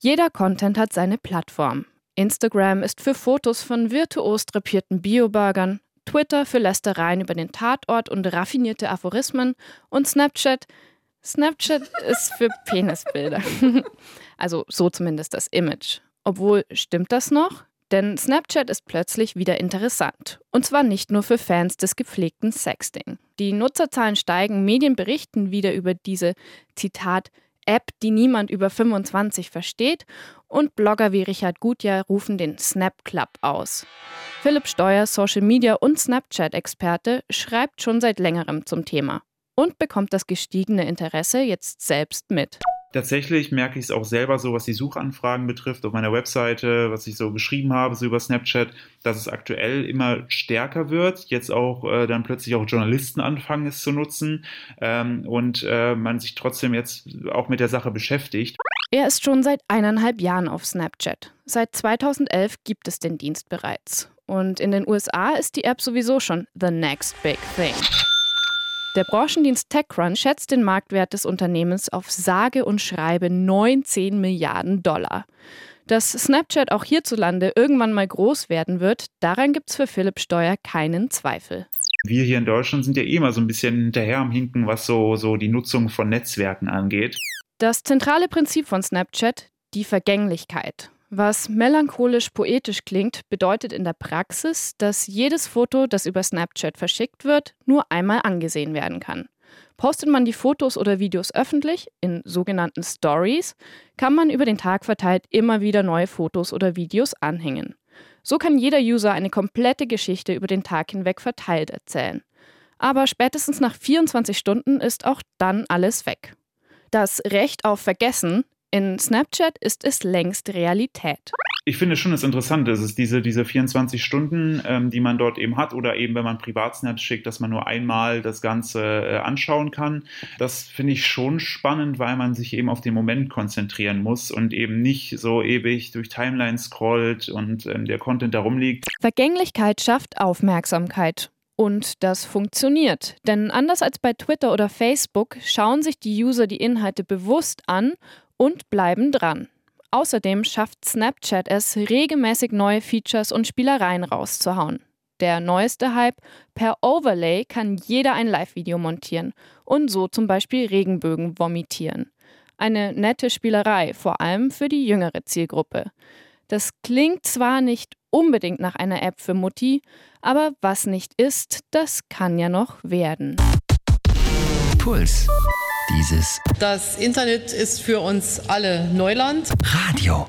Jeder Content hat seine Plattform. Instagram ist für Fotos von virtuos drapierten Bioburgern, Twitter für Lästereien über den Tatort und raffinierte Aphorismen und Snapchat. Snapchat ist für Penisbilder. also so zumindest das Image. Obwohl, stimmt das noch? Denn Snapchat ist plötzlich wieder interessant. Und zwar nicht nur für Fans des gepflegten Sexting. Die Nutzerzahlen steigen, Medien berichten wieder über diese, Zitat, App, die niemand über 25 versteht. Und Blogger wie Richard Gutjahr rufen den Snap Club aus. Philipp Steuer, Social Media und Snapchat-Experte, schreibt schon seit längerem zum Thema und bekommt das gestiegene Interesse jetzt selbst mit. Tatsächlich merke ich es auch selber so, was die Suchanfragen betrifft, auf meiner Webseite, was ich so geschrieben habe, so über Snapchat, dass es aktuell immer stärker wird. Jetzt auch äh, dann plötzlich auch Journalisten anfangen, es zu nutzen ähm, und äh, man sich trotzdem jetzt auch mit der Sache beschäftigt. Er ist schon seit eineinhalb Jahren auf Snapchat. Seit 2011 gibt es den Dienst bereits. Und in den USA ist die App sowieso schon the next big thing. Der Branchendienst TechCrunch schätzt den Marktwert des Unternehmens auf sage und schreibe 19 Milliarden Dollar. Dass Snapchat auch hierzulande irgendwann mal groß werden wird, daran gibt es für Philipp Steuer keinen Zweifel. Wir hier in Deutschland sind ja eh mal so ein bisschen hinterher am Hinken, was so, so die Nutzung von Netzwerken angeht. Das zentrale Prinzip von Snapchat, die Vergänglichkeit. Was melancholisch poetisch klingt, bedeutet in der Praxis, dass jedes Foto, das über Snapchat verschickt wird, nur einmal angesehen werden kann. Postet man die Fotos oder Videos öffentlich, in sogenannten Stories, kann man über den Tag verteilt immer wieder neue Fotos oder Videos anhängen. So kann jeder User eine komplette Geschichte über den Tag hinweg verteilt erzählen. Aber spätestens nach 24 Stunden ist auch dann alles weg. Das Recht auf Vergessen in Snapchat ist es längst Realität. Ich finde schon das Interessante, es ist diese, diese 24 Stunden, ähm, die man dort eben hat oder eben, wenn man Privatsnap schickt, dass man nur einmal das Ganze äh, anschauen kann. Das finde ich schon spannend, weil man sich eben auf den Moment konzentrieren muss und eben nicht so ewig durch Timelines scrollt und ähm, der Content darum liegt. Vergänglichkeit schafft Aufmerksamkeit. Und das funktioniert. Denn anders als bei Twitter oder Facebook schauen sich die User die Inhalte bewusst an und bleiben dran. Außerdem schafft Snapchat es, regelmäßig neue Features und Spielereien rauszuhauen. Der neueste Hype, per Overlay kann jeder ein Live-Video montieren und so zum Beispiel Regenbögen vomitieren. Eine nette Spielerei, vor allem für die jüngere Zielgruppe. Das klingt zwar nicht unbedingt nach einer App für Mutti, aber was nicht ist, das kann ja noch werden. Puls. Dieses Das Internet ist für uns alle Neuland. Radio.